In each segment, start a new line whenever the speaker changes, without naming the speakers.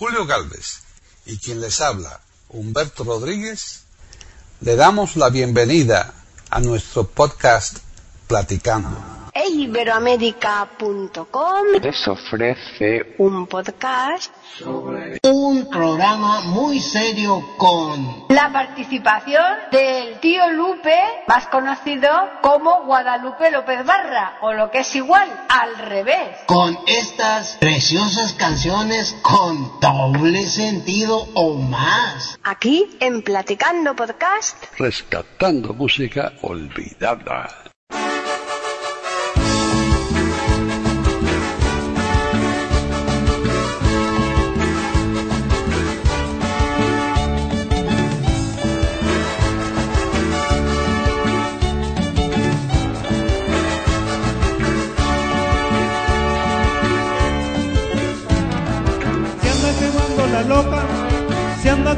Julio Galvez y quien les habla, Humberto Rodríguez, le damos la bienvenida a nuestro podcast Platicando
eiberoamérica.com
les ofrece
un podcast
sobre
un programa muy serio con
la participación del tío Lupe, más conocido como Guadalupe López Barra, o lo que es igual, al revés.
con estas preciosas canciones con doble sentido o más.
Aquí en Platicando Podcast.
rescatando música olvidada.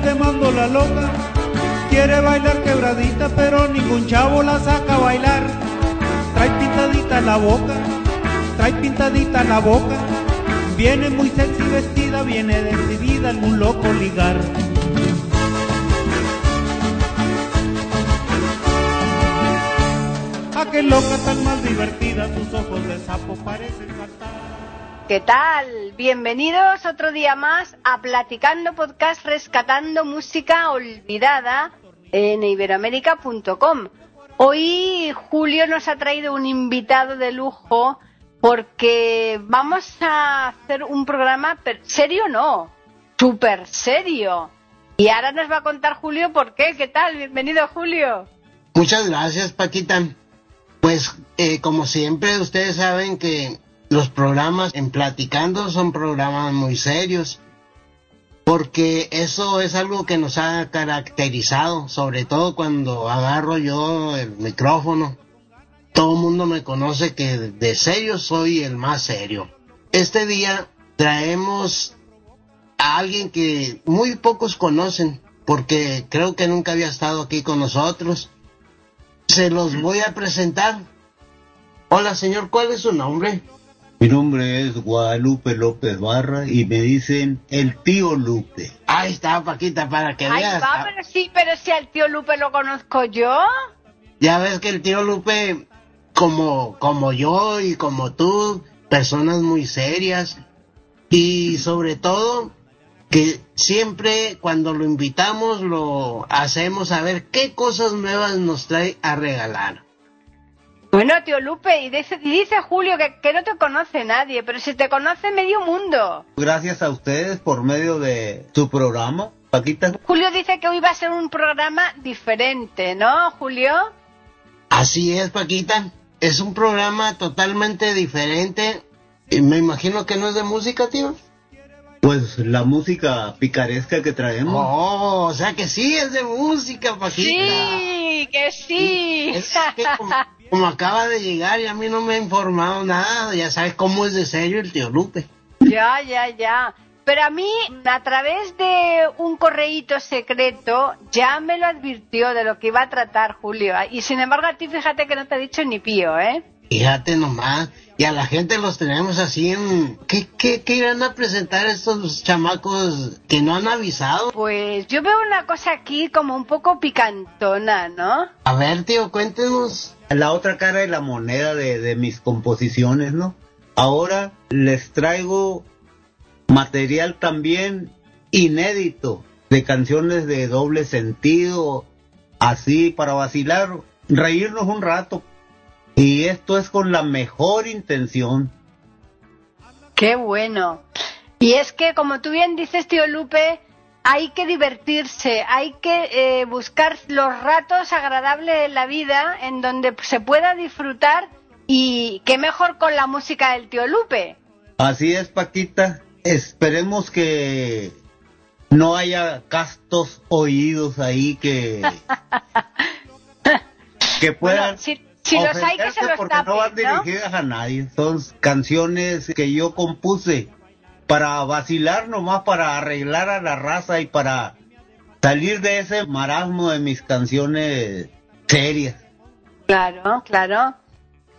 Quemando la loca. Quiere bailar quebradita, pero ningún chavo la saca a bailar. Trae pintadita la boca, trae pintadita la boca. Viene muy sexy vestida, viene decidida algún loco ligar. A qué loca tan más divertida, sus ojos de sapo parecen saltar.
¿Qué tal? Bienvenidos otro día más a Platicando Podcast Rescatando Música Olvidada en iberoamérica.com. Hoy Julio nos ha traído un invitado de lujo porque vamos a hacer un programa serio, no, súper serio. Y ahora nos va a contar Julio por qué. ¿Qué tal? Bienvenido Julio.
Muchas gracias, Paquita. Pues, eh, como siempre, ustedes saben que los programas en Platicando son programas muy serios, porque eso es algo que nos ha caracterizado, sobre todo cuando agarro yo el micrófono. Todo el mundo me conoce que de serio soy el más serio. Este día traemos a alguien que muy pocos conocen, porque creo que nunca había estado aquí con nosotros. Se los voy a presentar. Hola, señor, ¿cuál es su nombre?
Mi nombre es Guadalupe López Barra y me dicen el tío Lupe.
Ahí está, Paquita, para que
Ahí
veas.
va, pero sí, pero si al tío Lupe lo conozco yo.
Ya ves que el tío Lupe, como, como yo y como tú, personas muy serias. Y sobre todo, que siempre cuando lo invitamos lo hacemos a ver qué cosas nuevas nos trae a regalar.
Bueno, tío Lupe, y dice, y dice Julio que, que no te conoce nadie, pero si te conoce medio mundo.
Gracias a ustedes por medio de su programa. Paquita,
Julio dice que hoy va a ser un programa diferente, ¿no, Julio?
Así es, Paquita. Es un programa totalmente diferente. Y me imagino que no es de música, tío.
pues la música picaresca que traemos.
Oh, o sea que sí es de música, Paquita.
Sí, que sí.
Es que como, como acaba de llegar y a mí no me ha informado nada, ya sabes cómo es de serio el tío Lupe.
ya, ya, ya. Pero a mí, a través de un correíto secreto, ya me lo advirtió de lo que iba a tratar Julio. Y sin embargo, a ti fíjate que no te ha dicho ni pío, ¿eh?
Fíjate nomás, y a la gente los tenemos así en... ¿Qué, qué, qué irán a presentar estos chamacos que no han avisado?
Pues yo veo una cosa aquí como un poco picantona, ¿no?
A ver, tío, cuéntenos.
La otra cara de la moneda de, de mis composiciones, ¿no? Ahora les traigo material también inédito de canciones de doble sentido, así para vacilar, reírnos un rato. Y esto es con la mejor intención.
Qué bueno. Y es que, como tú bien dices, tío Lupe, hay que divertirse, hay que eh, buscar los ratos agradables de la vida en donde se pueda disfrutar y qué mejor con la música del tío Lupe.
Así es, Paquita. Esperemos que no haya castos oídos ahí que que puedan
Bueno, si los hay que se
ofenderse
los
porque no van
tapen, ¿no?
dirigidas a nadie. Son canciones que yo compuse para vacilar nomás, para arreglar a la raza y para salir de ese marasmo de mis canciones serias.
Claro, claro.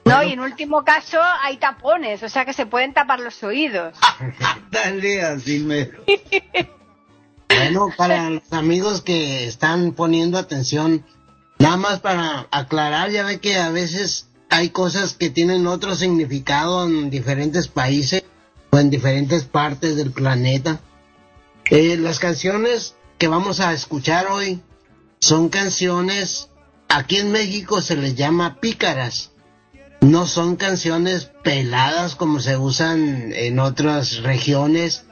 No, y en último caso hay tapones, o sea que se pueden tapar los oídos.
Dale así me...
Bueno, para los amigos que están poniendo atención, nada más para aclarar, ya ve que a veces hay cosas que tienen otro significado en diferentes países o en diferentes partes del planeta. Eh, las canciones que vamos a escuchar hoy son canciones, aquí en México se les llama pícaras. No son canciones peladas como se usan en otras regiones.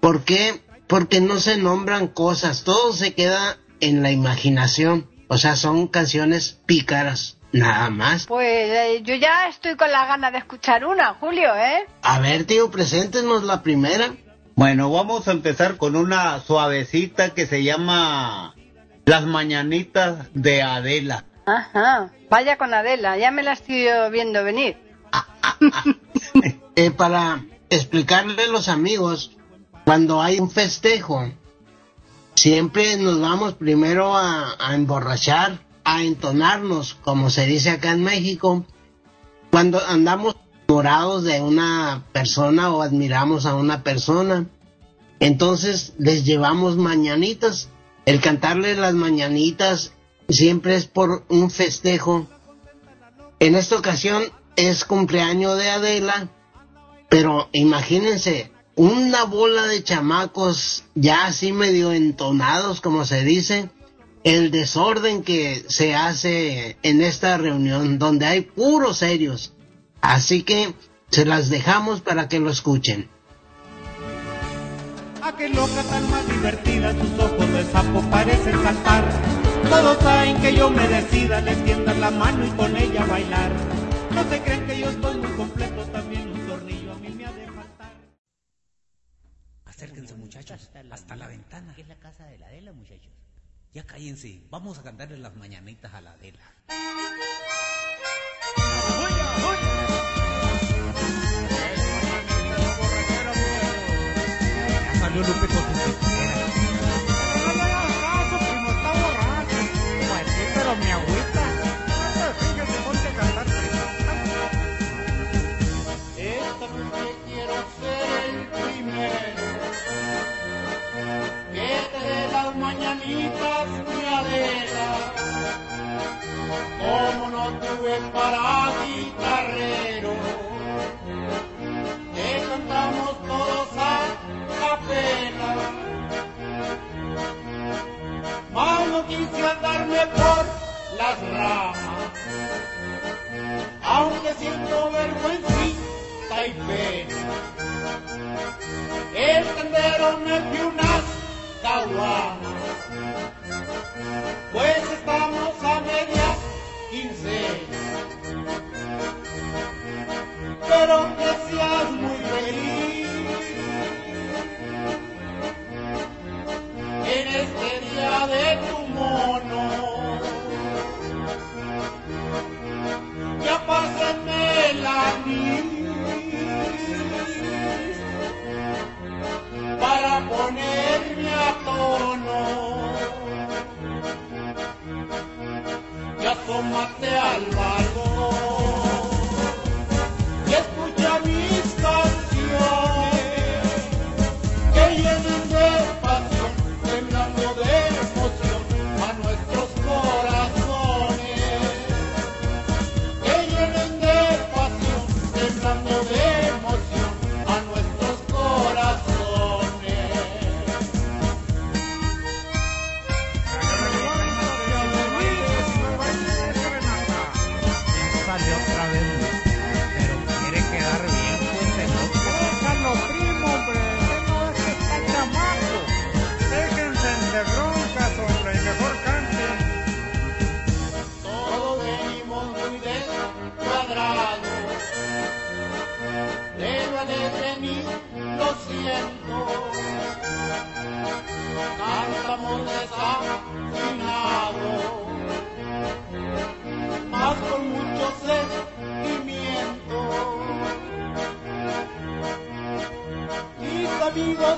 ¿Por qué? Porque no se nombran cosas, todo se queda en la imaginación. O sea, son canciones pícaras, nada más.
Pues eh, yo ya estoy con la gana de escuchar una, Julio, ¿eh?
A ver, tío, preséntenos la primera.
Bueno, vamos a empezar con una suavecita que se llama Las Mañanitas de Adela.
Ajá, vaya con Adela, ya me la estoy viendo venir.
Eh, para explicarle a los amigos, cuando hay un festejo, siempre nos vamos primero a, emborrachar, a entonarnos, como se dice acá en México, cuando andamos enamorados de una persona o admiramos a una persona. Entonces les llevamos mañanitas. El cantarle las mañanitas siempre es por un festejo. En esta ocasión es cumpleaños de Adela, pero imagínense, una bola de chamacos ya así medio entonados, como se dice, el desorden que se hace en esta reunión, donde hay puros serios. Así que se las dejamos para que lo escuchen.
A qué loca tan más divertida, tus ojos de sapo parecen saltar. Todos saben que yo me decida, les tiendan la mano y con ella bailar. No se creen que yo estoy muy
muchachos, hasta la ventana.
Aquí es la casa de la Adela, muchachos.
Ya cállense, vamos a cantarle las mañanitas a la Adela. Ya salió Lupe
mañanitas, Adela. Como no tuve para guitarrero,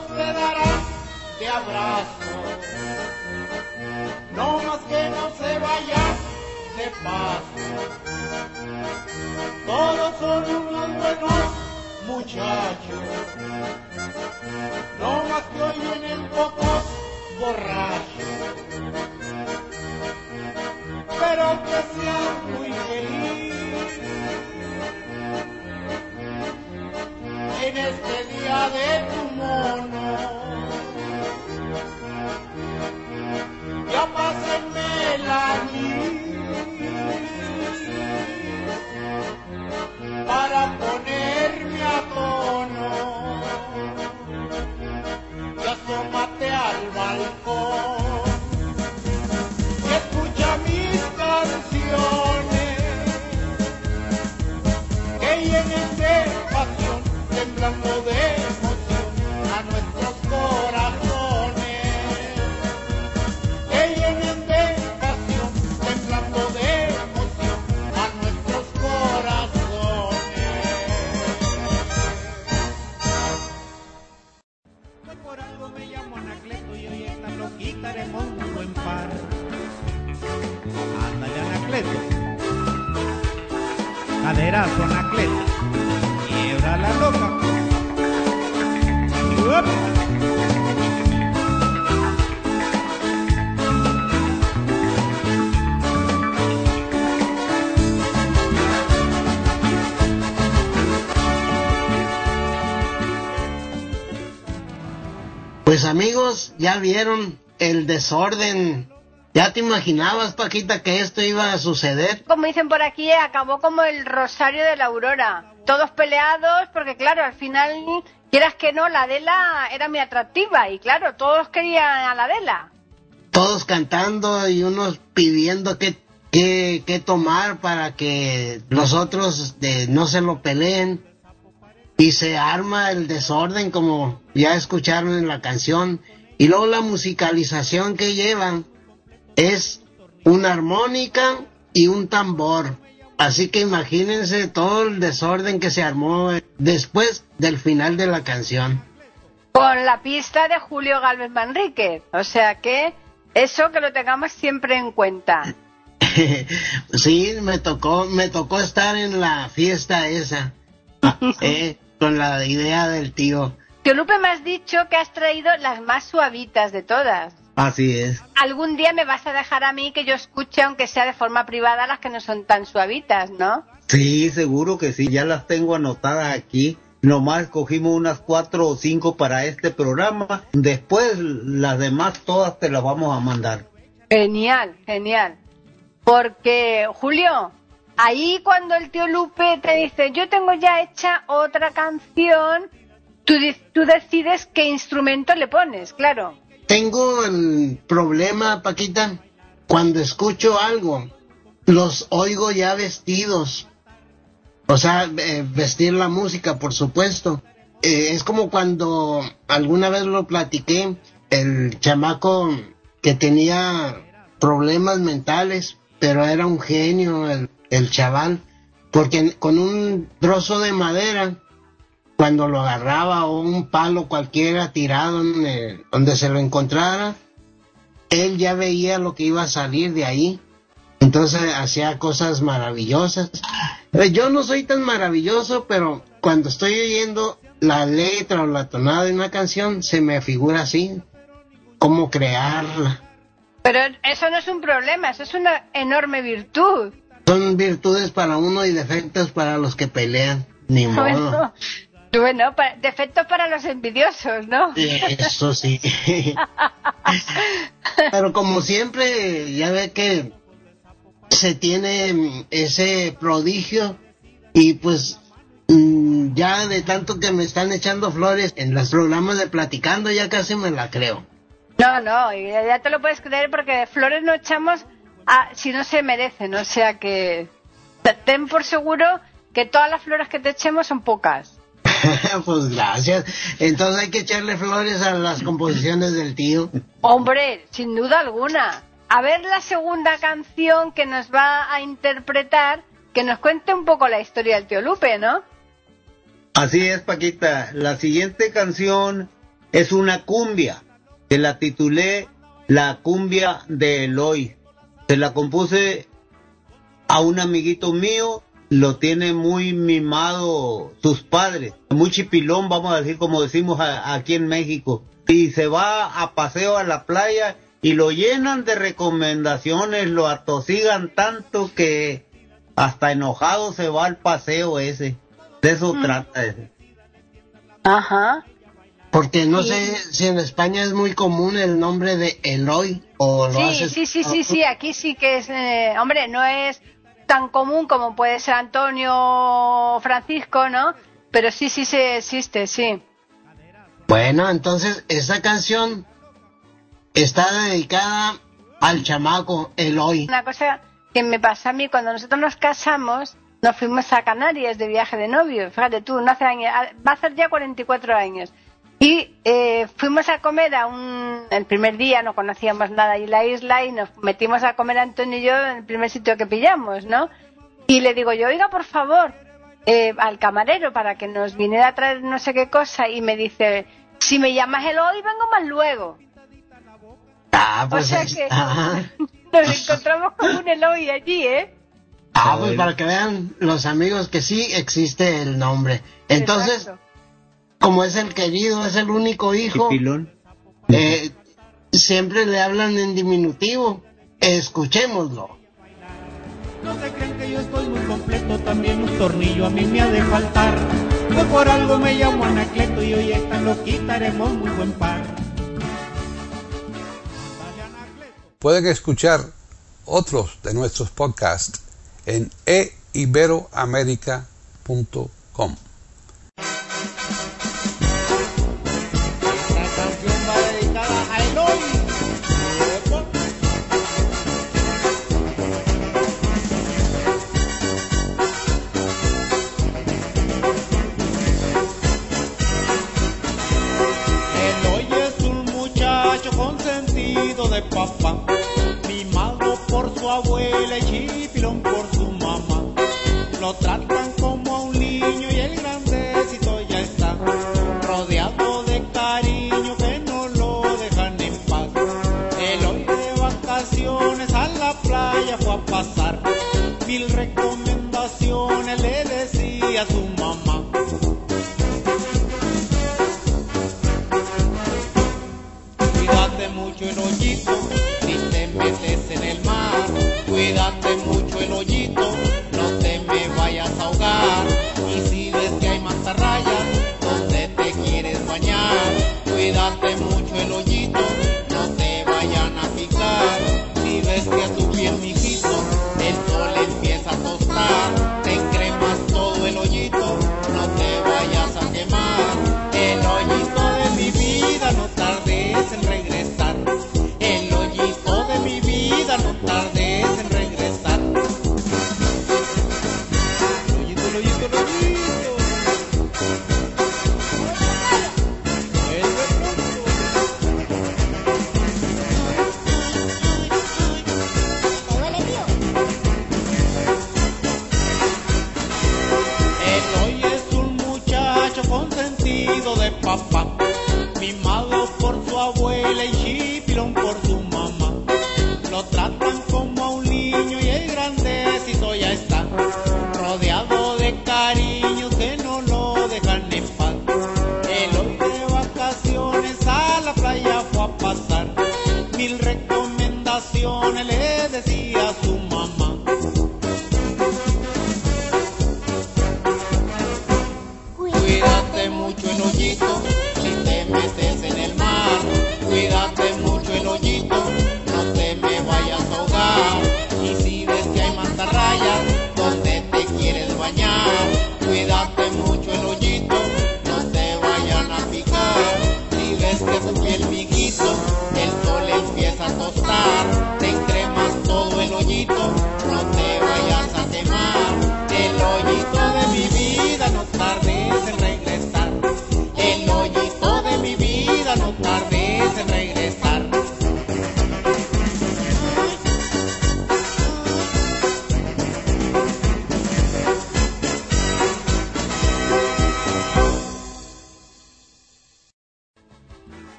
te darán de abrazo, no más que no se vaya de paso. Todos son unos buenos muchachos, no más que hoy vienen pocos borrachos, pero que sean muy feliz en este día de tu mono. Ya pásenme la para ponerme a tono. Y asómate al balcón
ya vieron el desorden. ¿Ya te imaginabas, Paquita, que esto iba a suceder?
Como dicen por aquí, acabó como el rosario de la aurora. Todos peleados, porque claro, al final, quieras que no, la Adela era muy atractiva y claro, todos querían a la Adela.
Todos cantando y unos pidiendo qué qué qué tomar para que los otros eh, no se lo peleen. Y se arma el desorden como ya escucharon en la canción. Y luego la musicalización que llevan es una armónica y un tambor. Así que imagínense todo el desorden que se armó eh, después del final de la canción.
Con la pista de Julio Galvez Manrique. O sea que eso que lo tengamos siempre en cuenta.
sí, me tocó, me tocó estar en la fiesta esa, eh, con la idea del tío.
Tío Lupe, me has dicho que has traído las más suavitas de todas.
Así es.
Algún día me vas a dejar a mí que yo escuche, aunque sea de forma privada, las que no son tan suavitas, ¿no?
Sí, seguro que sí, ya las tengo anotadas aquí. Nomás cogimos unas cuatro o cinco para este programa. Después las demás todas te las vamos a mandar.
Genial, genial. Porque, Julio, ahí cuando el tío Lupe te dice, yo tengo ya hecha otra canción, tú, decides qué instrumento le pones, claro.
Tengo el problema, Paquita, cuando escucho algo, los oigo ya vestidos. O sea, vestir la música, por supuesto. Eh, es como cuando alguna vez lo platiqué, el chamaco que tenía problemas mentales, pero era un genio el, el chaval, porque con un trozo de madera cuando lo agarraba o un palo cualquiera tirado el- donde se lo encontrara, él ya veía lo que iba a salir de ahí. Entonces hacía cosas maravillosas. Eh, Yo no soy tan maravilloso, pero cuando estoy oyendo la letra o la tonada de una canción, se me figura así, cómo crearla.
Pero eso no es un problema, eso es una enorme virtud.
Son virtudes para uno y defectos para los que pelean. Ni modo.
Bueno, bueno, pa- defectos para los envidiosos, ¿no?
Eso sí. Pero como siempre, ya ve que se tiene mm, ese prodigio y pues mm, ya de tanto que me están echando flores en los programas de platicando ya casi me la creo.
No, no, y ya te lo puedes creer porque de flores no echamos a, si no se merecen, o sea que te- ten por seguro que todas las flores que te echemos son pocas.
pues gracias. Entonces hay que echarle flores a las composiciones del tío.
Hombre, sin duda alguna. A ver la segunda canción que nos va a interpretar, que nos cuente un poco la historia del tío Lupe, ¿no?
Así es, Paquita. La siguiente canción es una cumbia, que la titulé La cumbia de Eloy. Se la compuse a un amiguito mío lo tiene muy mimado sus padres, muy chipilón, vamos a decir como decimos a- aquí en México. Y se va a paseo a la playa y lo llenan de recomendaciones, lo atosigan tanto que hasta enojado se va al paseo ese. De eso trata ese.
Ajá.
Porque no
Sí.
sé si en España es muy común el nombre de Eloy o lo
Sí,
haces.
sí, sí, sí, sí, aquí sí que es, eh, hombre, no es tan común como puede ser Antonio o Francisco, ¿no? Pero sí, sí, sí existe, sí.
Bueno, entonces esta canción está dedicada al chamaco Eloy.
Una cosa que me pasa a mí, cuando nosotros nos casamos, nos fuimos a Canarias de viaje de novio, fíjate tú, no hace años, va a hacer ya 44 años. Y eh, fuimos a comer a un... El primer día no conocíamos nada y la isla y nos metimos a comer Antonio y yo en el primer sitio que pillamos, ¿no? Y le digo yo, oiga, por favor, eh, al camarero para que nos viniera a traer no sé qué cosa y me dice, si me llamas el hoy, vengo más luego.
Ah,
O
pues
sea
ahí
que
está.
nos encontramos con un Eloy allí, ¿eh?
Ah, pues para que vean los amigos que sí existe el nombre. Entonces,
Exacto.
Como es el querido, es el único hijo, eh, siempre le hablan en diminutivo. Escuchémoslo.
No se crean que yo estoy muy completo, también un tornillo a mí me ha de faltar. Pues por algo me llamo Anacleto y hoy esta lo quitaremos muy buen par.
Pueden escuchar otros de nuestros podcasts en eiberoamerica.com.
papá, mimado por su abuela y chipilón por su mamá. Lo tratan como a un niño y el grandecito ya está rodeado de cariño que no lo dejan en paz. Eloy de vacaciones a la playa fue a pasar, mil recomendaciones le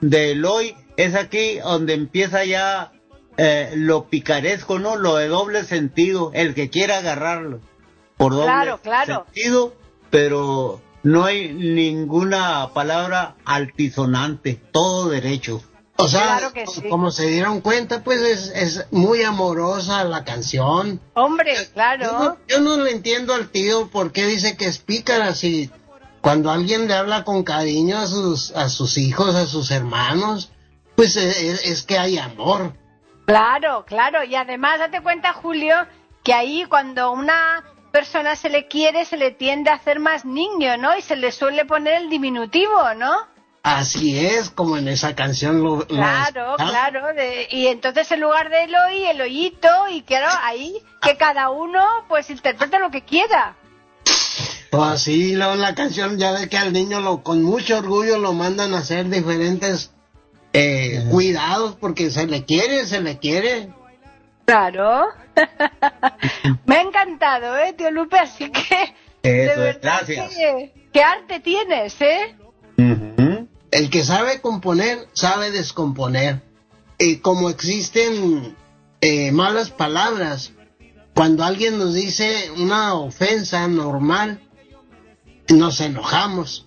de Eloy es
aquí donde empieza ya eh, lo picaresco, ¿no? Lo de doble sentido, el que quiera agarrarlo por doble
Claro, claro.
sentido, pero no hay ninguna palabra altisonante, todo derecho.
O sea,
Claro sí.
como se dieron cuenta, pues es, es muy amorosa la canción.
Hombre,
Yo no,
claro.
yo no le entiendo al tío por qué dice que es pícara si cuando alguien le habla con cariño a sus, a sus hijos, a sus hermanos, pues es, es que hay amor.
Claro, claro. Y además, date cuenta, Julio, que ahí cuando una persona se le quiere, se le tiende a hacer más niño, ¿no? Y se le suele poner el diminutivo, ¿no?
Así es, como en esa canción lo...
Claro, claro. de- y entonces en lugar de Eloy, el hoyito, y claro, ahí que cada uno pues interprete lo que quiera.
Pues sí, luego la canción ya ve que al niño lo, con mucho orgullo lo mandan a hacer diferentes eh, cuidados porque se le quiere, se le quiere.
Claro. Me ha encantado, ¿eh, tío Lupe? Así que...
Eso
verdad
gracias.
que- ¿Qué arte tienes, eh?
El que sabe componer, sabe descomponer. Y como existen eh, malas palabras, cuando alguien nos dice una ofensa normal, nos enojamos.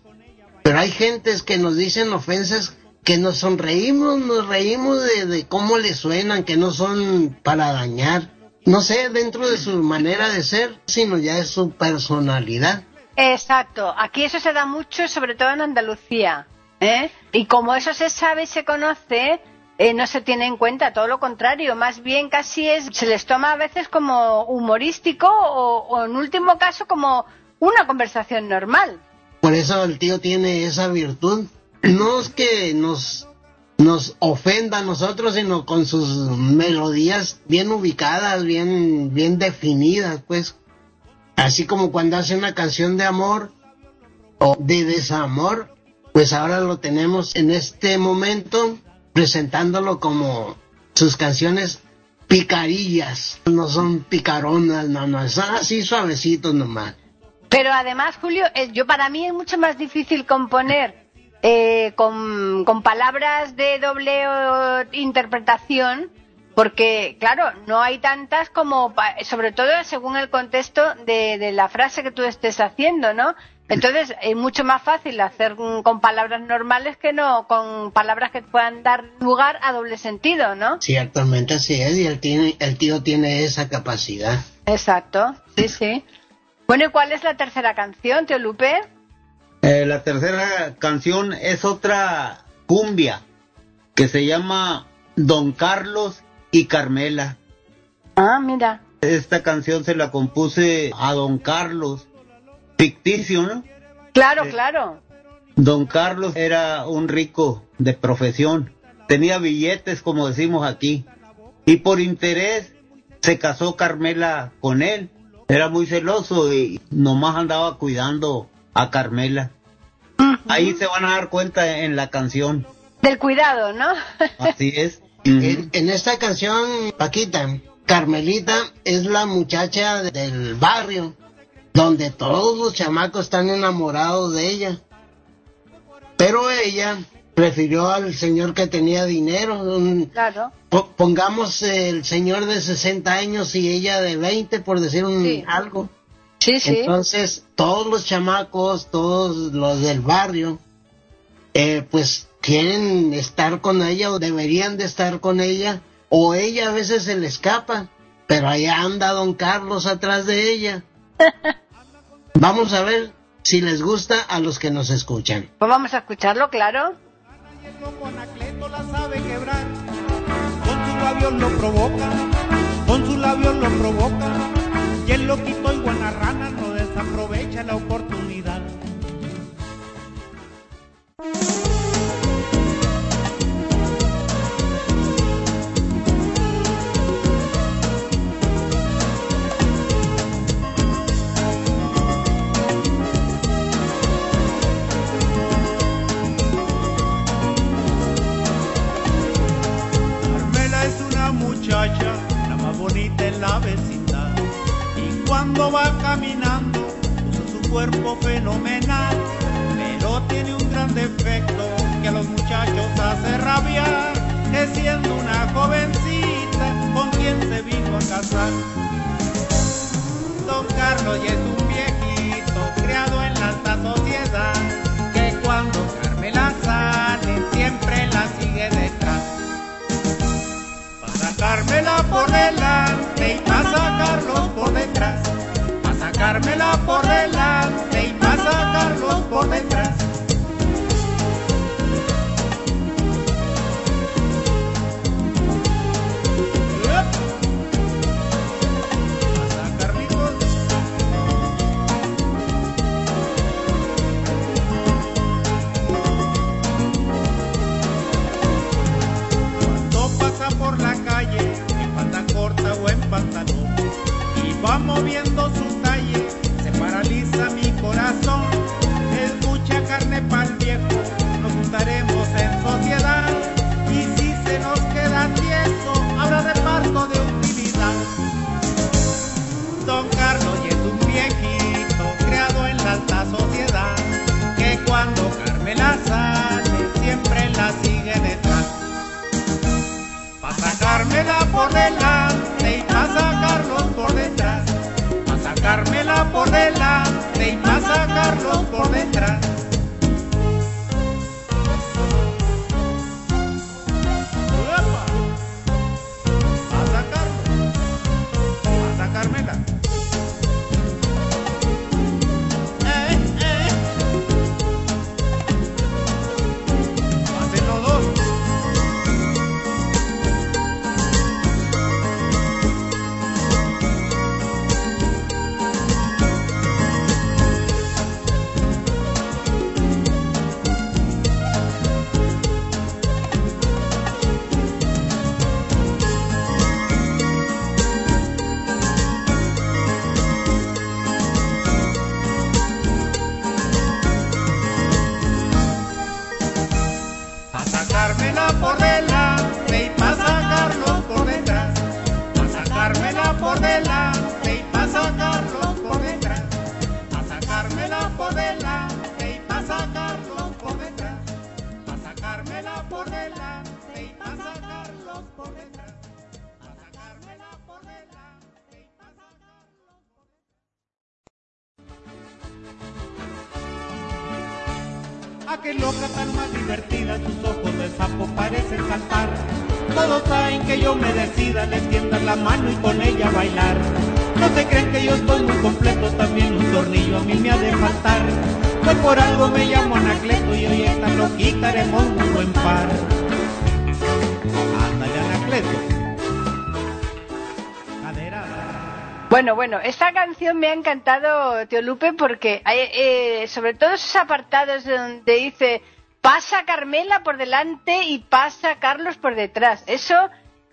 Pero hay gentes que nos dicen ofensas que nos sonreímos, nos reímos de, cómo le suenan, que no son para dañar. No sé, dentro de su manera de ser, sino ya es su personalidad.
Exacto. Aquí eso se da mucho, sobre todo en Andalucía. ¿eh? Y como eso se sabe y se conoce, eh, no se tiene en cuenta, todo lo contrario. Más bien casi es, se les toma a veces como humorístico o en último caso como una conversación normal.
Por eso el tío tiene esa virtud. No es que nos, nos ofenda a nosotros, sino con sus melodías bien ubicadas, bien, bien definidas, pues. Así como cuando hace una canción de amor o de desamor, pues ahora lo tenemos en este momento presentándolo como sus canciones picarillas. No son picaronas, no, no, son así suavecitos nomás.
Pero además, Julio, yo para mí es mucho más difícil componer eh, con, con palabras de doble interpretación, porque, claro, no hay tantas como, pa- sobre todo según el contexto de, de la frase que tú estés haciendo, ¿no? Entonces, es mucho más fácil hacer con palabras normales que no con palabras que puedan dar lugar a doble sentido, ¿no?
Ciertamente así es, y el, tiene, el tío tiene esa capacidad.
Exacto, sí, sí. Bueno, ¿y cuál es la tercera canción, tío Lupe?
Eh, la tercera canción es otra cumbia que se llama Don Carlos y Carmela.
Ah, mira.
Esta canción se la compuse a Don Carlos, ficticio, ¿no?
Claro, claro.
Don Carlos era un rico de profesión, tenía billetes, como decimos aquí, y por interés se casó Carmela con él. Era muy celoso y nomás andaba cuidando a Carmela. Ahí se van a dar cuenta en la canción.
Del cuidado, ¿no?
Así es.
En, en esta canción, Paquita, Carmelita es la muchacha del barrio, donde todos los chamacos están enamorados de ella. Pero ella prefirió al señor que tenía dinero. un-
Claro.
po- pongamos el señor de 60 años y ella de 20, por decir un,
Sí.
algo.
Sí, sí.
Entonces, todos los chamacos, todos los del barrio, eh, pues quieren estar con ella o deberían de estar con ella, o ella a veces se le escapa, pero allá anda don Carlos atrás de ella. Vamos a ver si les gusta a los que nos escuchan.
Pues vamos a escucharlo, claro.
Loco Anacleto la sabe quebrar. Con sus labios lo provoca, con sus labios lo provoca. Y el loquito y guanarrana no desaprovecha la oportunidad. Muchacha, la bonita en la vecindad. Y cuando va caminando, usa su cuerpo fenomenal, pero tiene un gran defecto que a los muchachos hace rabiar, que siendo una jovencita con quien se vino a casar. Don Carlos ya es un viejito criado en la alta sociedad, por delante y para sacarlos por detrás. Para sacármela por delante y para sacarlos por detrás. Y va moviendo su talle, se paraliza mi corazón. Es mucha carne para el viejo, nos juntaremos en sociedad, y si se nos queda tieso, habrá reparto de utilidad. Don Carlos es un viejito creado en la alta sociedad, que cuando Carmela sale, siempre la sigue detrás. Pa' sacármela por delante por delante y pa' sacarlos por detrás.
Bueno, bueno, esta canción me ha encantado, Tío Lupe, porque hay, eh, sobre todo esos apartados donde dice pasa Carmela por delante y pasa Carlos por detrás. Eso,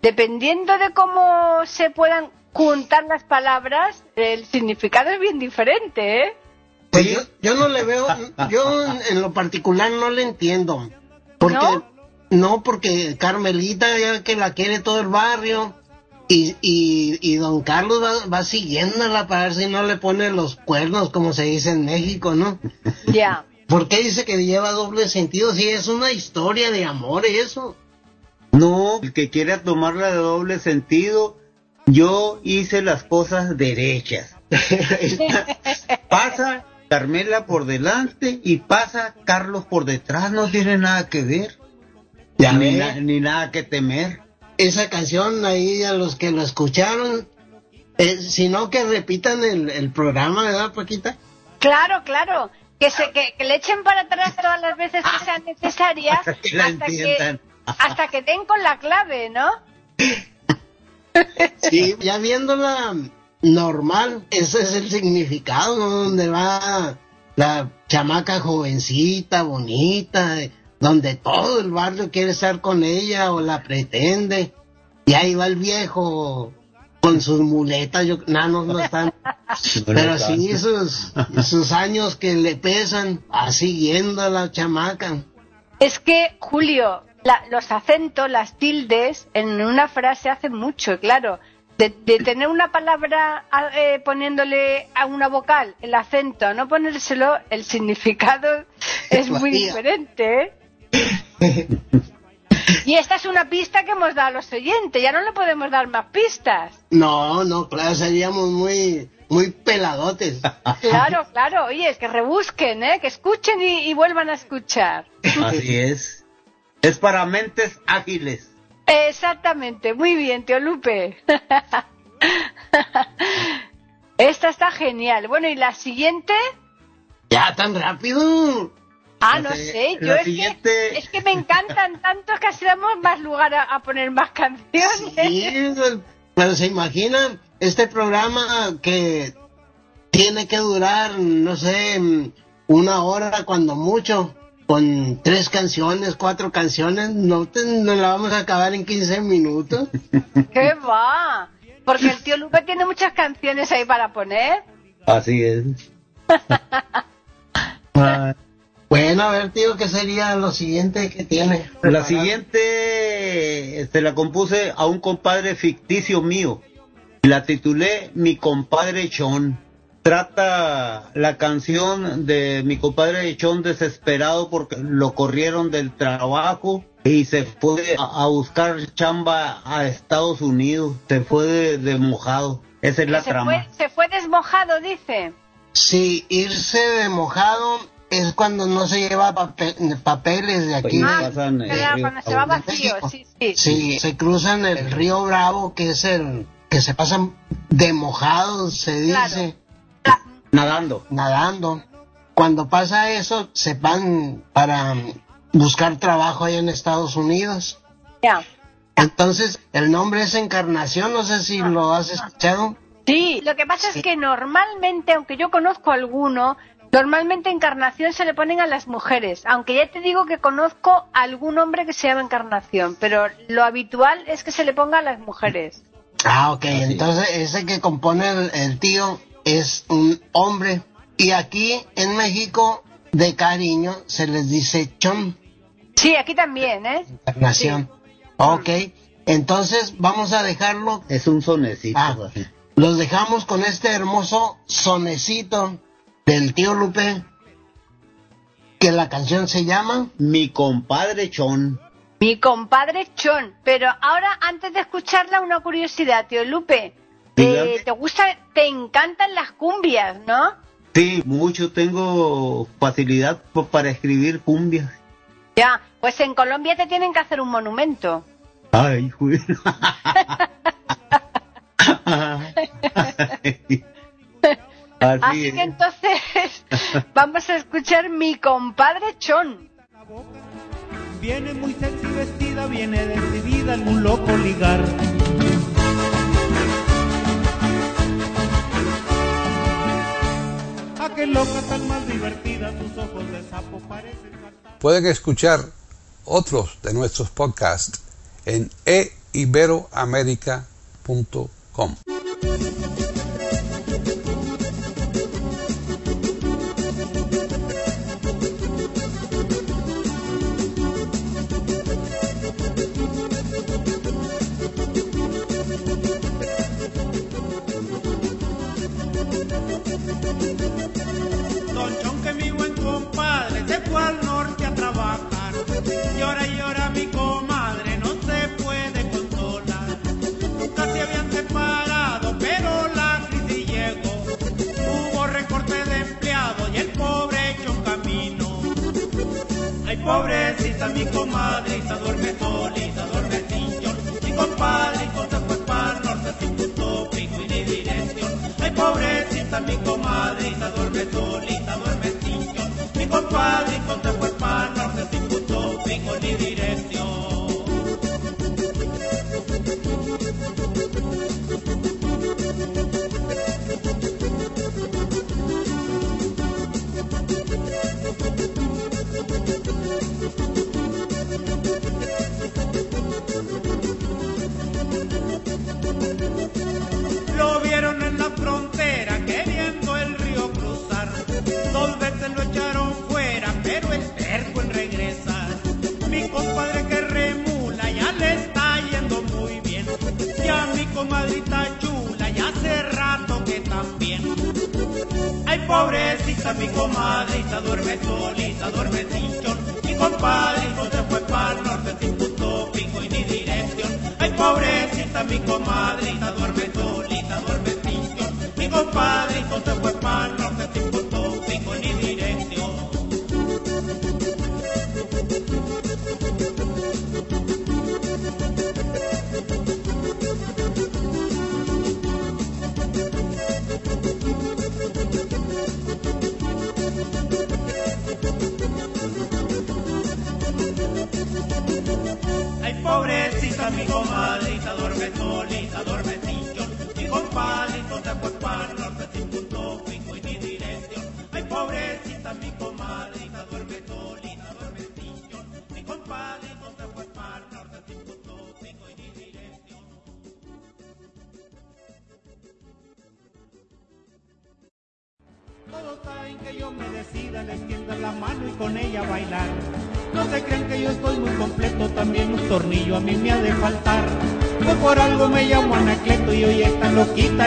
dependiendo de cómo se puedan juntar las palabras, el significado es bien diferente, ¿eh?
Pues yo, yo no le veo, yo en, lo particular no le entiendo. Porque,
¿No?
¿No? porque Carmelita ya que la quiere todo el barrio y, y, y don Carlos va, va siguiéndola para ver si no le pone los cuernos, como se dice en México, ¿no?
Ya.
¿Por qué dice que lleva doble sentido si es una historia de amor eso?
No, el que quiera tomarla de doble sentido, yo hice las cosas derechas. pasa Carmela por delante y pasa Carlos por detrás, no tiene nada que ver.
Ya
ni, na- ni nada que temer.
Esa canción ahí a los que lo escucharon, eh, sino que repitan el, el programa, ¿verdad, Paquita?
Claro, claro. Que, se, que, que le echen para atrás todas las veces que sean necesarias
que
hasta que, hasta que den con la clave, ¿no?
Sí, ya viéndola normal, ese es el significado, ¿no? Donde va la chamaca jovencita, bonita, donde todo el barrio quiere estar con ella o la pretende. Y ahí va el viejo con sus muletas, yo, nanos no están, pero sí sus, sus años que le pesan, va siguiendo a la chamaca.
Es que, Julio, la- los acentos, las tildes, en una frase hacen mucho, claro. de, de tener una palabra eh, poniéndole a una vocal el acento, no ponérselo, el significado es muy diferente. ¿eh? Y esta es una pista que hemos dado a los oyentes, ya no le podemos dar más pistas.
No, no, claro, seríamos muy, muy peladotes.
Claro, claro, oye, es que rebusquen, ¿eh? que escuchen y, y vuelvan a escuchar.
Así es. Es para mentes ágiles.
Exactamente, muy bien, tío Lupe. Esta está genial. Bueno, ¿y la siguiente?
Ya, tan rápido.
Ah, no sé, yo es,
siguiente-
que, es que me encantan tanto que así damos más lugar a, a poner más canciones.
Sí, pero se imaginan este programa que tiene que durar, no sé, una hora cuando mucho, con tres canciones, cuatro canciones, no, te- no la vamos a acabar en 15 minutos.
¿Qué va? Porque el tío Lupe tiene muchas canciones ahí para poner.
Así es.
Bueno, a ver, tío, ¿qué sería lo siguiente que tiene?
La siguiente se la compuse a un compadre ficticio mío. La titulé Mi compadre Chon. Trata la canción de mi compadre Chon desesperado porque lo corrieron del trabajo y se fue a, a buscar chamba a Estados Unidos. Se fue de, de mojado. Esa es la
se,
trama.
fue, se fue desmojado, dice.
Sí, irse de mojado es cuando no se lleva pape- papeles de aquí.
Pues,
Ah,
pasan, eh, río
cuando se va
Bravo.
vacío, sí, sí.
Sí, se cruzan el río Bravo, que es el que se pasan de mojados, se dice,
Nadando.
nadando. Cuando pasa eso, se van para buscar trabajo allá en Estados Unidos.
Ya.
Entonces, el nombre es Encarnación, no sé si lo has escuchado.
Sí, lo que pasa
Sí.
es que normalmente, aunque yo conozco alguno, normalmente Encarnación se le ponen a las mujeres, aunque ya te digo que conozco algún hombre que se llama Encarnación, pero lo habitual es que se le ponga a las mujeres.
Ah, ok, entonces ese que compone el, el tío es un hombre. Y aquí en México, de cariño, se les dice chon.
Sí, aquí también, ¿eh?
Encarnación. Ok, entonces vamos a dejarlo.
Es un sonecito.
Ah, los dejamos con este hermoso sonecito del tío Lupe, que la canción se llama
Mi compadre Chon.
Mi compadre Chon. Pero ahora, antes de escucarla, una curiosidad, tío Lupe. Eh, ¿Te gusta, te encantan las cumbias, no?
Sí, mucho tengo facilidad para escribir cumbias.
Ya, pues en Colombia te tienen que hacer un monumento.
Ay. Así
Así
es.
que entonces vamos a escuchar mi compadre Chon.
Viene muy sexy vestida, viene decidida algún loco ligar. Aquel loca tan más divertida, sus ojos de sapo parecen saltar.
Pueden escuchar otros de nuestros podcasts en eiberoamerica.com.
que mi buen compadre se fue al norte a trabajar. Llora y llora mi comadre, no se puede consolar. Casi habían separado, pero la crisis llegó. Hubo recorte de empleados y el pobre hecho camino. Ay, pobrecita mi comadrita, duerme solita, duerme sin John. Mi compadrito se fue para norte sin punto fijo y ni dirección. Ay, pobrecita mi comadrita, duerme solita, duerme. Mi compadrito se fue para el norte sin punto fijo ni dirección.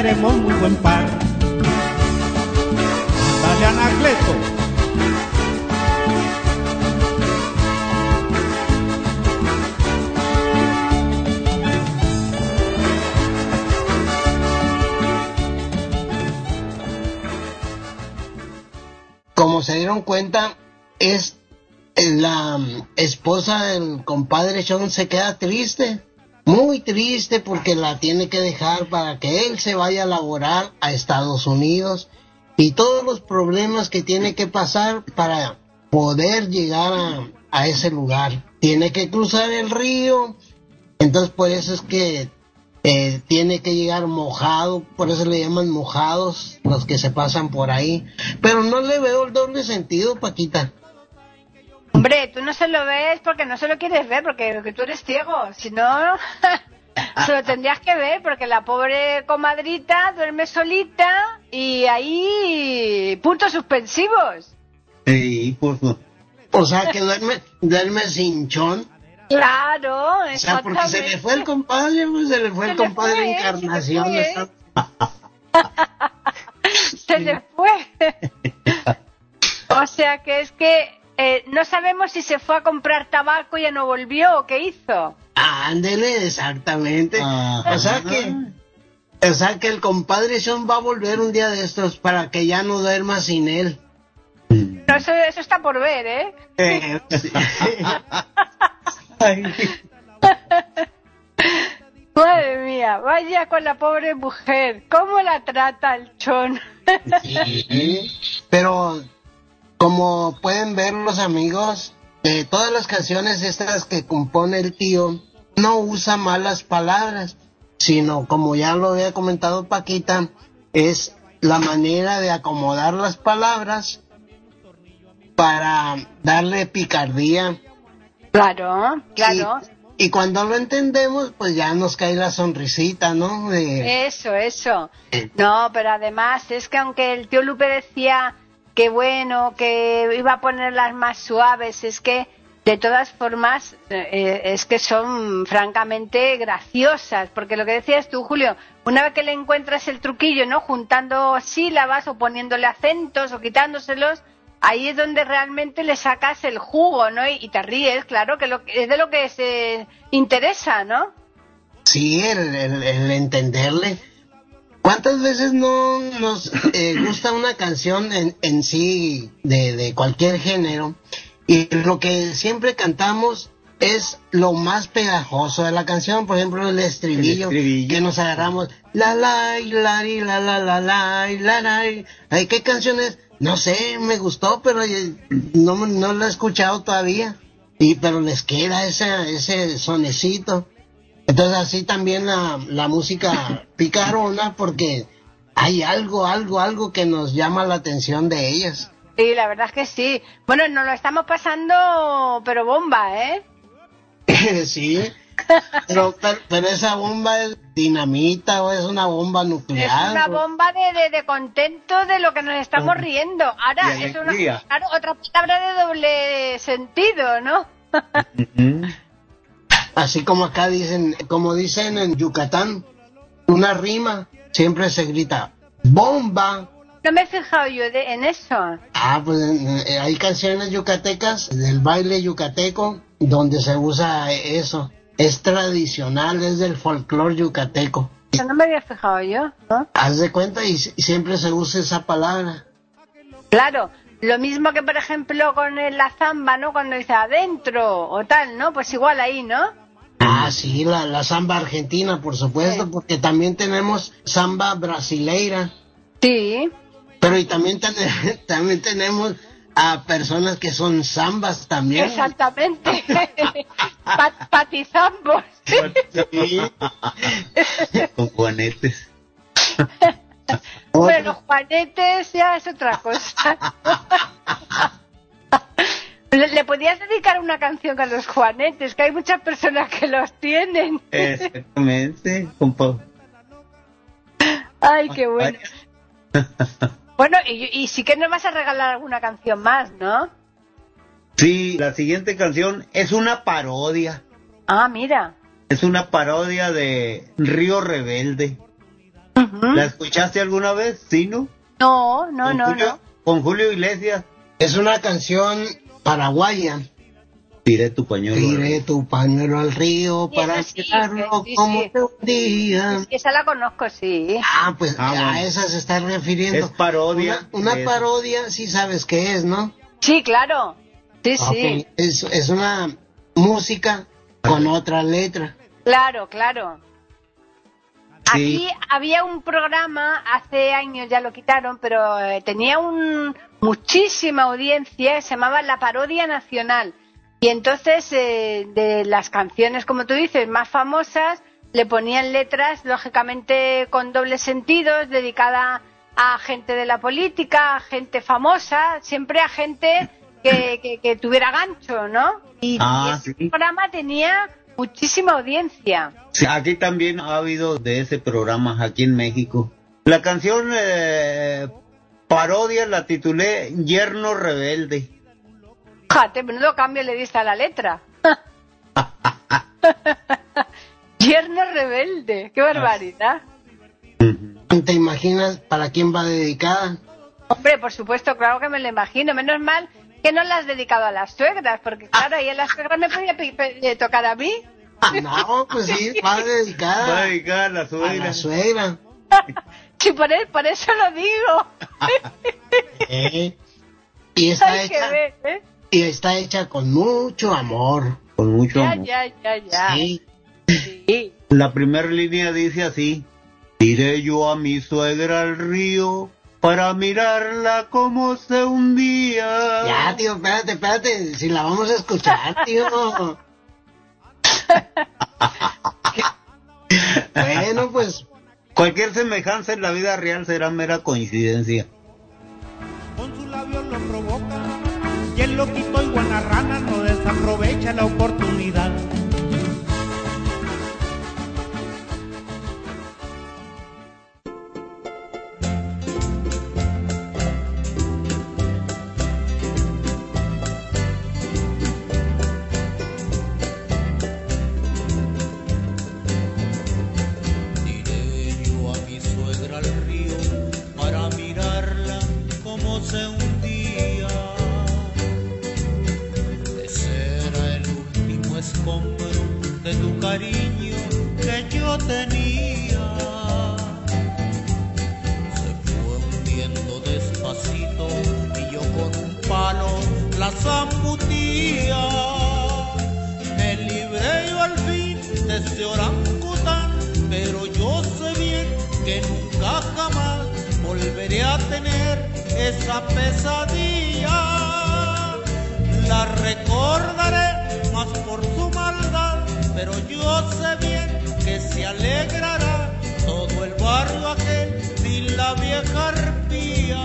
Lo quitaremos muy buen par.
Como se dieron cuenta, es la mm, esposa del compadre Sean se queda triste, muy triste porque la tiene que dejar para que él se vaya a laborar a Estados Unidos y todos los problemas que tiene que pasar para poder llegar a, ese lugar. Tiene que cruzar el río, entonces por eso es que eh, tiene que llegar mojado, por eso le llaman mojados los que se pasan por ahí. Pero no le veo el doble sentido, Paquita.
Hombre, tú no se lo ves porque no se lo quieres ver, porque, tú eres ciego. Si no, se lo tendrías que ver, porque la pobre comadrita duerme solita y ahí puntos suspensivos.
Sí, pues,
O sea, que duerme, duerme sin chón.
Claro,
O sea, porque se le
exactamente.
fue el compadre, pues se le fue
Se
el compadre
fue,
Encarnación.
se le
está-
Se le fue. o sea que es que eh, no sabemos si se fue a comprar tabaco y ya no volvió o qué hizo.
Ándele, exactamente.
Ajá.
O sea que, o sea que el compadre Sean va a volver un día de estos para que ya no duerma sin él.
No, eso, eso está por ver, ¿eh?
Eh, sí.
Madre mía, vaya con la pobre mujer. ¿Cómo la trata el chon?
Sí. Pero como pueden ver los amigos, eh, todas las canciones estas que compone el tío no usa malas palabras, sino como ya lo había comentado Paquita, es la manera de acomodar las palabras para darle picardía.
Claro, claro.
Y, y cuando lo entendemos, pues ya nos cae la sonrisita, ¿no? De-
Eso, eso. No, pero además es que aunque el tío Lupe decía que bueno, que iba a ponerlas más suaves, es que de todas formas eh, es que son francamente graciosas, porque lo que decías tú, Julio, una vez que le encuentras el truquillo, ¿no? Juntando sílabas o poniéndole acentos o quitándoselos, ahí es donde realmente le sacas el jugo, ¿no? Y, te ríes, claro, que lo, es de lo que se interesa, ¿no?
Sí, el- el entenderle. ¿Cuántas veces no nos eh, gusta una canción en, en sí de, de cualquier género y lo que siempre cantamos es lo más pegajoso de la canción? Por ejemplo, el estribillo,
El estribillo.
que nos agarramos la la y la la la la la y la la. ¿qué canciones? No sé, me gustó, pero eh, no, no la he escuchado todavía. Y pero les queda ese, ese sonecito. Entonces así también la, la música picarona porque hay algo, algo, algo que nos llama la atención de ellas.
Sí, la verdad es que sí. Bueno, nos lo estamos pasando, pero bomba, ¿eh?
sí, pero, pero, pero esa bomba es dinamita o es una bomba
Es
nuclear.
una
o-
bomba de, de, de contento de lo que nos estamos riendo. Ahora, es una, otra palabra de doble sentido, ¿no?
Así como acá dicen, como dicen en Yucatán, una rima, siempre se grita bomba.
No me he fijado yo de- en eso.
Ah, pues eh, hay canciones yucatecas del baile yucateco donde se usa eso. Es tradicional, es del folclore yucateco.
Eso no me había fijado yo, ¿no?
Haz de cuenta y, y siempre se usa esa palabra.
Claro, lo mismo que por ejemplo con el- la zamba, ¿no? Cuando dice adentro o tal, ¿no? Pues igual ahí, ¿no?
Ah, sí, la, la samba argentina, por supuesto, porque también tenemos samba brasileira.
Sí.
Pero y también, ten- también tenemos a personas que son zambas también.
Exactamente. Pa- patizambos.
Sí.
Con juanetes.
Pero los juanetes ya es otra cosa. Le, le podías dedicar una canción a los juanetes, que hay muchas personas que los tienen.
Exactamente. compa.
Ay, qué bueno. Bueno, y, y sí que nos vas a regalar alguna canción más, ¿no?
Sí, la siguiente canción es una parodia.
Ah, mira.
Es una parodia de Río Rebelde. ¿La escuchaste alguna vez? ¿Sí, no?
No, no,
Con
no,
Julio-
no.
Con Julio Iglesias.
Es una canción paraguaya.
Tiré tu pañuelo.
Tiré tu pañuelo al río
Sí,
para
esa sí, sí,
como
sí.
te hundía.
Sí, esa la conozco, sí.
Ah, pues
Ah,
a
bueno.
esa se está refiriendo.
Es parodia.
Una, una parodia, sí sabes qué es, ¿no?
Sí, claro. Sí, sí.
Ok, Es, es una música con otra letra.
Claro, claro.
Sí.
Aquí había un programa, hace años ya lo quitaron, pero eh, tenía un, muchísima audiencia, se llamaba La Parodia Nacional. Y entonces, eh, de las canciones, como tú dices, más famosas, le ponían letras, lógicamente, con dobles sentidos, dedicada a gente de la política, a gente famosa, siempre a gente que, que- que tuviera gancho, ¿no? Y,
Ah,
y ese
sí.
programa tenía muchísima audiencia.
Sí, aquí también ha habido de ese programa, aquí en México. La canción eh, parodia la titulé Yerno Rebelde.
Fíjate, menudo cambio le diste a la letra. Yerno rebelde, qué barbaridad.
¿Te imaginas para quién va dedicada?
Hombre, por supuesto, claro que me lo imagino. Menos mal que no la has dedicado a las suegras, porque claro, ahí a las suegras me podía pe- tocar a mí.
No, pues sí, va dedicada
Va dedicada a la
a
suegra.
la suegra.
Sí, por, e- por eso lo digo.
¿eh? Y está
Hay
hecha,
ver, ¿eh?
y está hecha con mucho amor.
Con mucho
Ya,
amor.
ya, ya, ya.
Sí.
Sí.
La primera línea dice así. Tiré yo a mi suegra al río para mirarla como se hundía.
Ya, tío, espérate, espérate, si la vamos a escuchar, tío. bueno, pues
Cualquier semejanza en la vida real será mera coincidencia.
con sus labios lo provoca y el loquito igual la rana no desaprovecha la oportunidad.
Esa pesadilla. La recordaré más por su maldad, pero yo sé bien que se alegrará todo el barrio aquel sin la vieja arpía.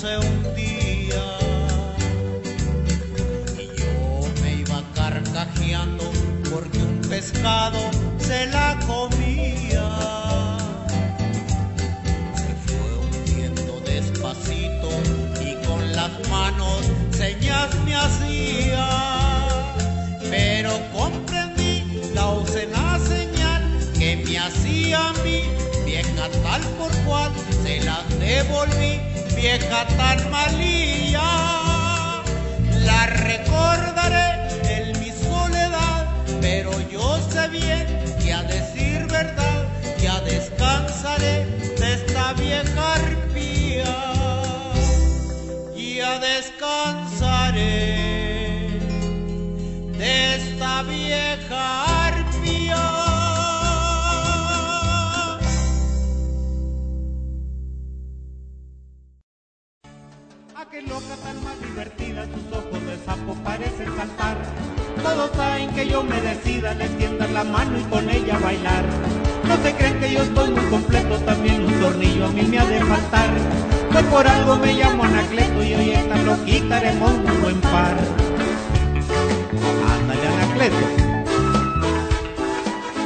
Se hundía. Y yo me iba carcajeando porque un pescado se la comía. Se fue hundiendo despacito y con las manos señas me hacía. Pero comprendí la obscena señal que me hacía a mí, vieja tal por cual se la devolví, vieja tan. La recordaré en mi soledad, pero yo sé bien que a decir verdad, ya descansaré de esta vieja arpía. Ya descansaré de esta vieja
yo me decida, les tiendan la mano y con ella bailar. No se creen que yo estoy muy completo, también un tornillo a mí me ha de faltar. Pues por algo me llamo Anacleto y hoy esta loquita haremos un buen par. Ándale Anacleto.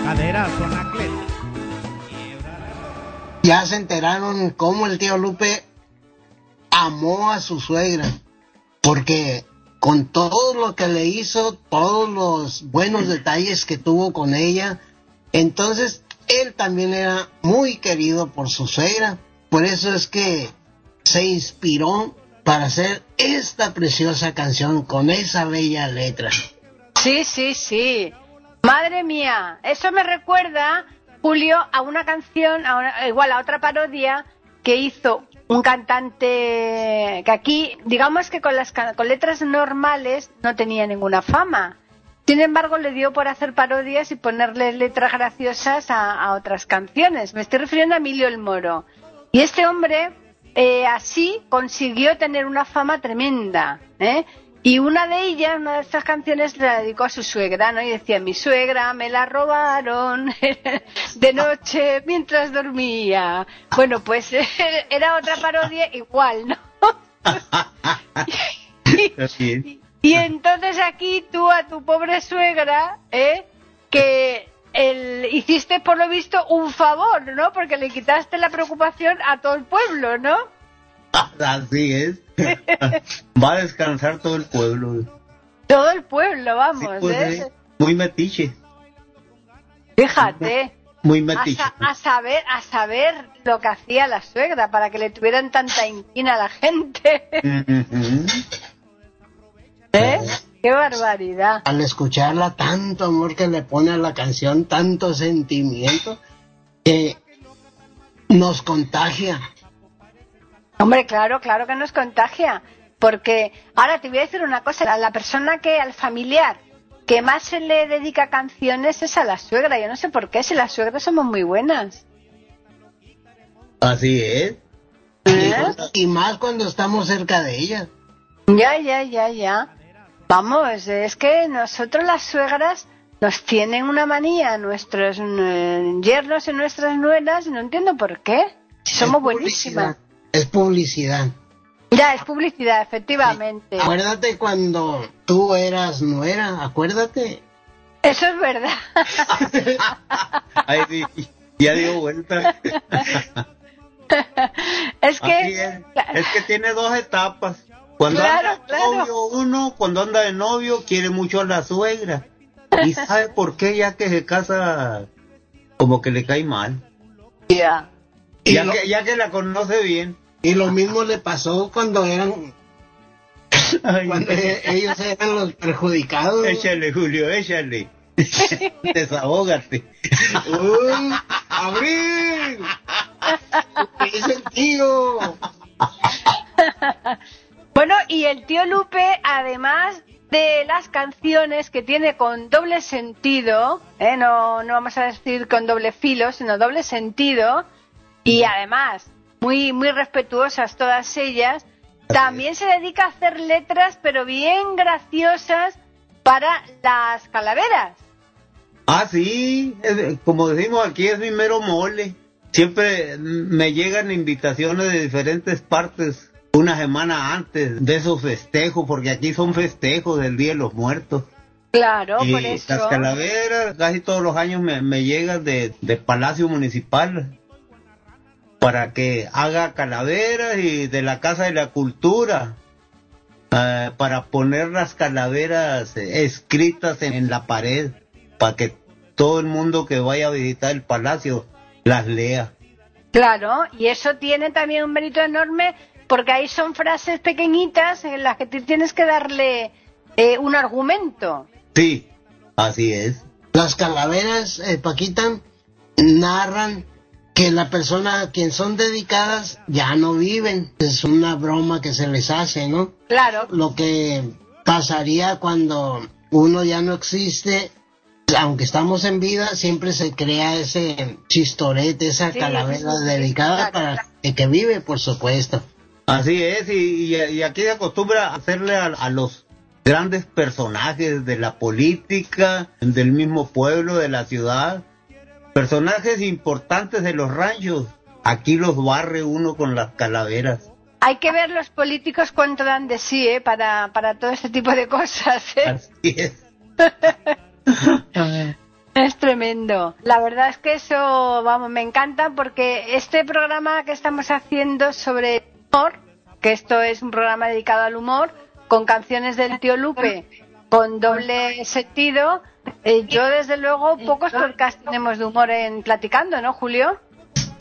Caderazo Anacleto.
Ya se enteraron cómo el tío Lupe amó a su suegra, porque con todo lo que le hizo, todos los buenos detalles que tuvo con ella, entonces él también era muy querido por su suegra, por eso es que se inspiró para hacer esta preciosa canción con esa bella letra.
Sí, sí, sí. Madre mía, eso me recuerda, Julio, a una canción, a una- igual a otra parodia que hizo un cantante que aquí, digamos que con las con letras normales no tenía ninguna fama. Sin embargo, le dio por hacer parodias y ponerle letras graciosas a, a otras canciones. Me estoy refiriendo a Emilio el Moro. Y este hombre eh, así consiguió tener una fama tremenda. ¿eh? Y una de ellas, una de estas canciones, la dedicó a su suegra, ¿no? Y decía, mi suegra me la robaron de noche mientras dormía. Bueno, pues era otra parodia igual, ¿no? Y entonces aquí tú a tu pobre suegra, ¿eh? que el, hiciste por lo visto un favor, ¿no? Porque le quitaste la preocupación a todo el pueblo, ¿no?
Así es. Va a descansar todo el pueblo.
Todo el pueblo,
Sí,
vamos,
pues,
¿eh?
eh, muy metiche,
Fíjate,
muy
a,
metiche.
sa- a saber, a saber lo que hacía la suegra para que le tuvieran tanta inquina a la gente. ¿Eh? ¡Qué barbaridad!
Al escucharla, tanto amor que le pone a la canción, tanto sentimiento, que nos contagia.
Hombre, claro, claro que nos contagia. Porque ahora te voy a decir una cosa, a la persona que, al familiar que más se le dedica canciones es a la suegra. Yo no sé por qué, si las suegras somos muy buenas.
Así es.
¿Eh?
Y más cuando estamos cerca de ella.
Ya, ya, ya, ya. Vamos, es que nosotros las suegras nos tienen una manía, nuestros eh, yernos y nuestras nueras, y no entiendo por qué. Si somos buenísimas.
Publicidad, Es publicidad.
Ya, es publicidad, efectivamente.
Acuérdate cuando tú eras nuera, acuérdate.
Eso es verdad.
Ay, sí, ya dio vuelta.
es que...
es. Es que tiene dos etapas. Cuando
Claro,
anda de
claro.
novio uno, cuando anda de novio, quiere mucho a la suegra. Y sabe por qué, ya que se casa, como que le cae mal.
Ya.
Y
Ya
lo-
que, ya que la conoce bien.
Y lo mismo le pasó cuando eran,
Ay,
cuando e- ellos eran los perjudicados.
échale, Julio, échale. Desahógate.
Uy, ¡Abril! ¿Qué es el tío?
Bueno, y el tío Lupe, además de las canciones que tiene con doble sentido, ¿eh? no, no vamos a decir con doble filo, sino doble sentido, y además muy, muy respetuosas todas ellas, también se dedica a hacer letras, pero bien graciosas para las calaveras.
Ah, sí, como decimos aquí es mi mero mole. Siempre me llegan invitaciones de diferentes partes una semana antes de esos festejos, porque aquí son festejos del Día de los Muertos.
Claro,
y
por eso.
las calaveras casi todos los años me, me llegan de, de Palacio Municipal para que haga calaveras y de la Casa de la Cultura eh, para poner las calaveras eh, escritas en, en la pared para que todo el mundo que vaya a visitar el palacio las lea.
Claro, y eso tiene también un mérito enorme porque ahí son frases pequeñitas en las que tú tienes que darle eh, un argumento.
Sí, así es.
Las calaveras, eh, Paquita, narran que la persona a quien son dedicadas ya no viven. Es una broma que se les hace, ¿no?
Claro,
Lo que pasaría cuando uno ya no existe, aunque estamos en vida, siempre se crea ese chistorete, esa
Sí,
calavera
sí, sí,
dedicada
claro.
para el que vive, por supuesto.
Así es, y, y- y aquí se acostumbra a hacerle a, a los grandes personajes de la política, del mismo pueblo, de la ciudad, personajes importantes de los ranchos. Aquí los barre uno con las calaveras.
hay que ver los políticos cuánto dan de sí, ¿eh? Para, para todo este tipo de cosas, ¿eh?
Así es.
Es tremendo. La verdad es que eso, vamos, me encanta porque este programa que estamos haciendo sobre humor, que esto es un programa dedicado al humor, con canciones del tío Lupe, con doble sentido, eh, yo desde luego pocos podcasts tenemos de humor en platicando, ¿no, Julio?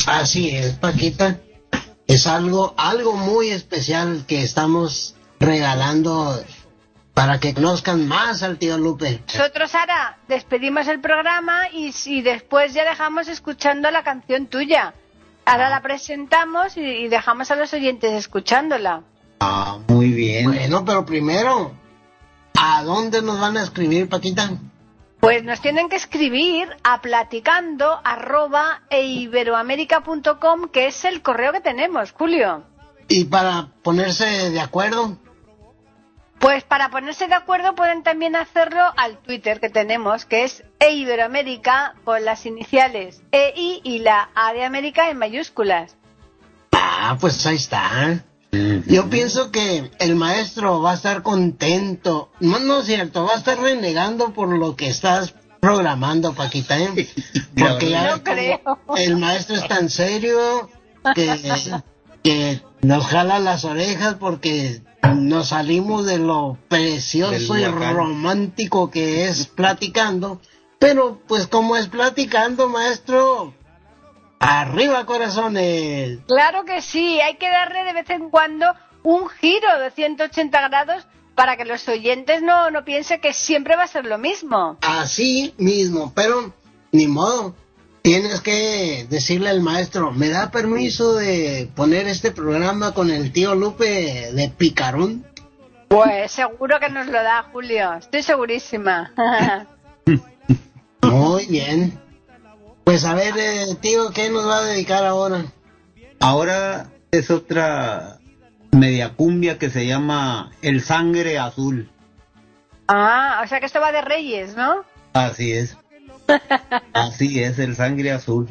Así es, Paquita. Es algo, algo muy especial que estamos regalando para que conozcan más al tío Lupe.
Nosotros ahora despedimos el programa y, y después ya dejamos escuchando la canción tuya. Ahora la presentamos y, y dejamos a los oyentes escuchándola.
Ah, muy bien.
Bueno, pero primero, ¿a dónde nos van a escribir, Paquita?
Pues nos tienen que escribir a platicando arroba e iberoamérica.com, que es el correo que tenemos, Julio.
Y para ponerse de acuerdo,
Pues para ponerse de acuerdo pueden también hacerlo al Twitter que tenemos, que es e iberoamérica con las iniciales EI y la A de América en mayúsculas.
ah, pues ahí está. Yo pienso que el maestro va a estar contento. No, no es cierto, va a estar renegando por lo que estás programando, Paquita. ¿eh? Porque ya
No creo.
el maestro es tan serio que, que nos jala las orejas porque nos salimos de lo precioso y romántico que es platicando. Pero pues como es platicando, maestro, arriba corazones.
Claro que sí, hay que darle de vez en cuando un giro de 180 grados para que los oyentes no, no piensen que siempre va a ser lo mismo.
Así mismo, pero ni modo. Tienes que decirle al maestro, ¿me da permiso de poner este programa con el tío Lupe de Picarón?
Pues seguro que nos lo da, Julio. Estoy segurísima.
Muy bien. Pues a ver, eh, tío, ¿qué nos va a dedicar ahora?
Ahora es otra media cumbia que se llama El Sangre Azul.
ah, o sea que esto va de Reyes, ¿no?
Así es. Así es, el sangre azul.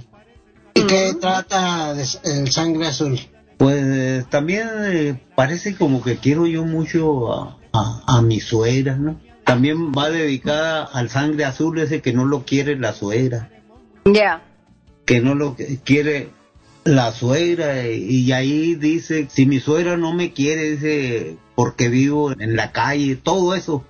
¿Y qué trata de el sangre azul?
Pues eh, también eh, parece como que quiero yo mucho a, a, a mi suegra, ¿no? También va dedicada al sangre azul ese que no lo quiere la suegra,
Ya.
que no lo que- quiere la suegra y ahí dice, si mi suegra no me quiere, dice, porque vivo en la calle, todo eso.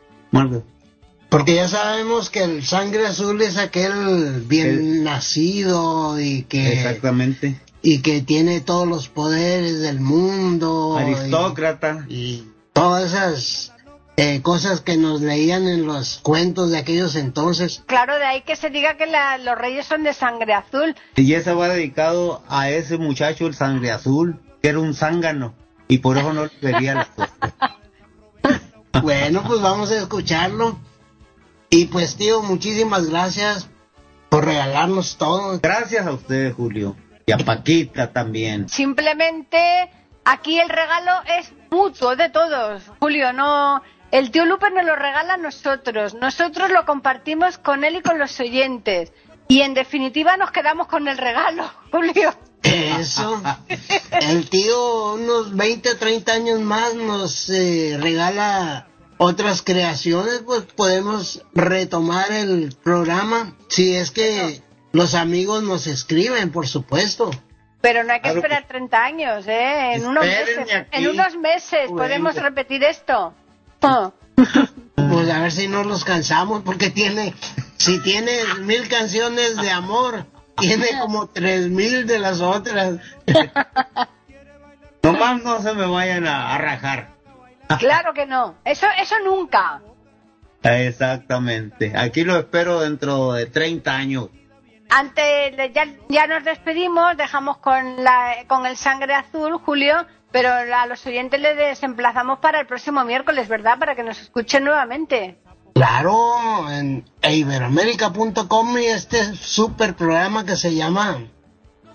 Porque ya sabemos que el sangre azul es aquel bien nacido y que
Exactamente.
y que tiene todos los poderes del mundo. y-
Aristócrata.
y todas esas eh, cosas que nos leían en los cuentos de aquellos entonces.
Claro, de ahí que se diga que la- los Reyes son de sangre azul.
Y ese va dedicado a ese muchacho, el sangre azul, que era un zángano. Y por eso no le quería la suegra.
Bueno, pues vamos a escucharlo. Y pues tío, muchísimas gracias por regalarnos todo.
Gracias a ustedes, Julio. Y a Paquita también.
Simplemente aquí el regalo es mutuo de todos, Julio. No, el tío Lupe nos lo regala a nosotros. Nosotros lo compartimos con él y con los oyentes. Y en definitiva nos quedamos con el regalo, Julio.
Eso. El tío unos 20 o 30 años más nos eh, regala otras creaciones, pues podemos retomar el programa si es que los amigos nos escriben, por supuesto.
Pero no hay que
Claro
esperar 30 años, ¿eh? En unos meses, en unos meses podemos repetir esto.
Pues a ver si no nos cansamos, porque tiene, si tiene mil canciones de amor, tiene como tres mil de las otras.
Nomás no se me vayan a, a rajar.
Claro que no. Eso, eso nunca.
Exactamente. Aquí lo espero dentro de 30 años.
Antes de- ya, ya nos despedimos, dejamos con, la, con el sangre azul, Julio, pero a los oyentes les desemplazamos para el próximo miércoles, ¿verdad? Para que nos escuchen nuevamente.
Claro, en iberoamérica.com y este super programa que se llama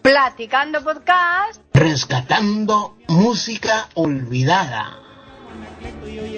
Platicando Podcast.
Rescatando Música Olvidada.
Y hoy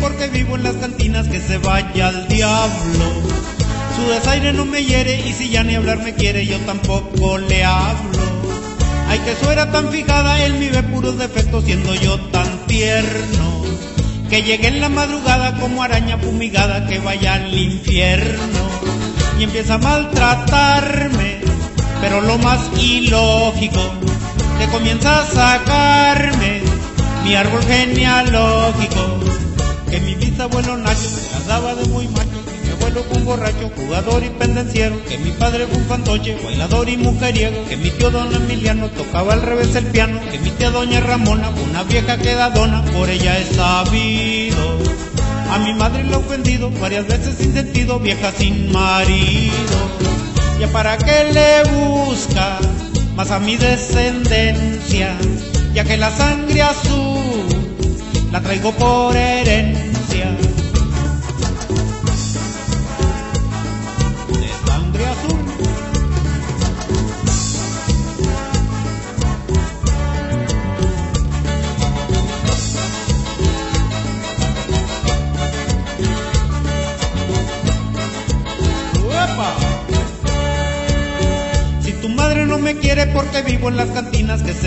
porque vivo en las cantinas, que se vaya al diablo. Su desaire no me hiere y si ya ni hablar me quiere, yo tampoco le hablo. Ay, que su era tan fijada, él me ve puros defectos siendo yo tan tierno. Que llegue en la madrugada como araña fumigada que vaya al infierno. Y empieza a maltratarme, pero lo más ilógico, que comienza a sacarme mi árbol genealógico, que mi bisabuelo Nacho se las daba de muy macho, que mi abuelo fue un borracho, jugador y pendenciero, que mi padre fue un fantoche, bailador y mujeriego, que mi tío don Emiliano tocaba al revés el piano, que mi tía doña Ramona una vieja quedadona, por ella he sabido. A mi madre le he ofendido varias veces sin sentido, vieja sin marido. ¿Ya para qué le busca más a mi descendencia? Ya que la sangre azul la traigo por herencia.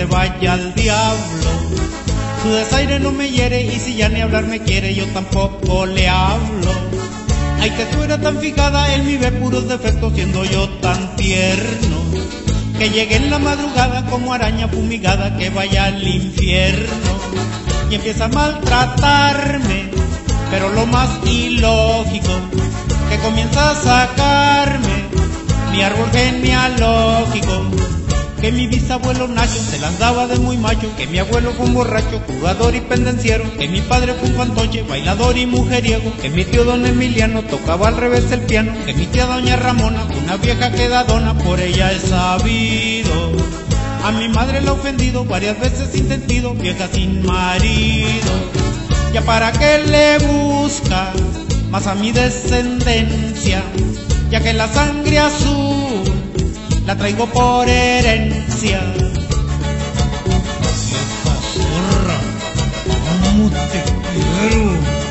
Se vaya al diablo. Su desaire no me hiere y si ya ni hablar me quiere, yo tampoco le hablo. Ay, que eras tan fijada, él me ve puros defectos siendo yo tan tierno. Que llegue en la madrugada como araña fumigada, que vaya al infierno. Y empieza a maltratarme, pero lo más ilógico, que comienza a sacarme mi árbol genealógico. Que mi bisabuelo Nacho se las daba de muy macho, que mi abuelo fue un borracho, jugador y pendenciero, que mi padre fue un fantoche, bailador y mujeriego, que mi tío don Emiliano tocaba al revés el piano, que mi tía doña Ramona una vieja quedadona, por ella he sabido. A mi madre la he ofendido varias veces sin sentido, vieja sin marido. ¿Ya para qué le busca más a mi descendencia? Ya que la sangre azul la traigo por herencia. Zorra, ¿cómo te quiero?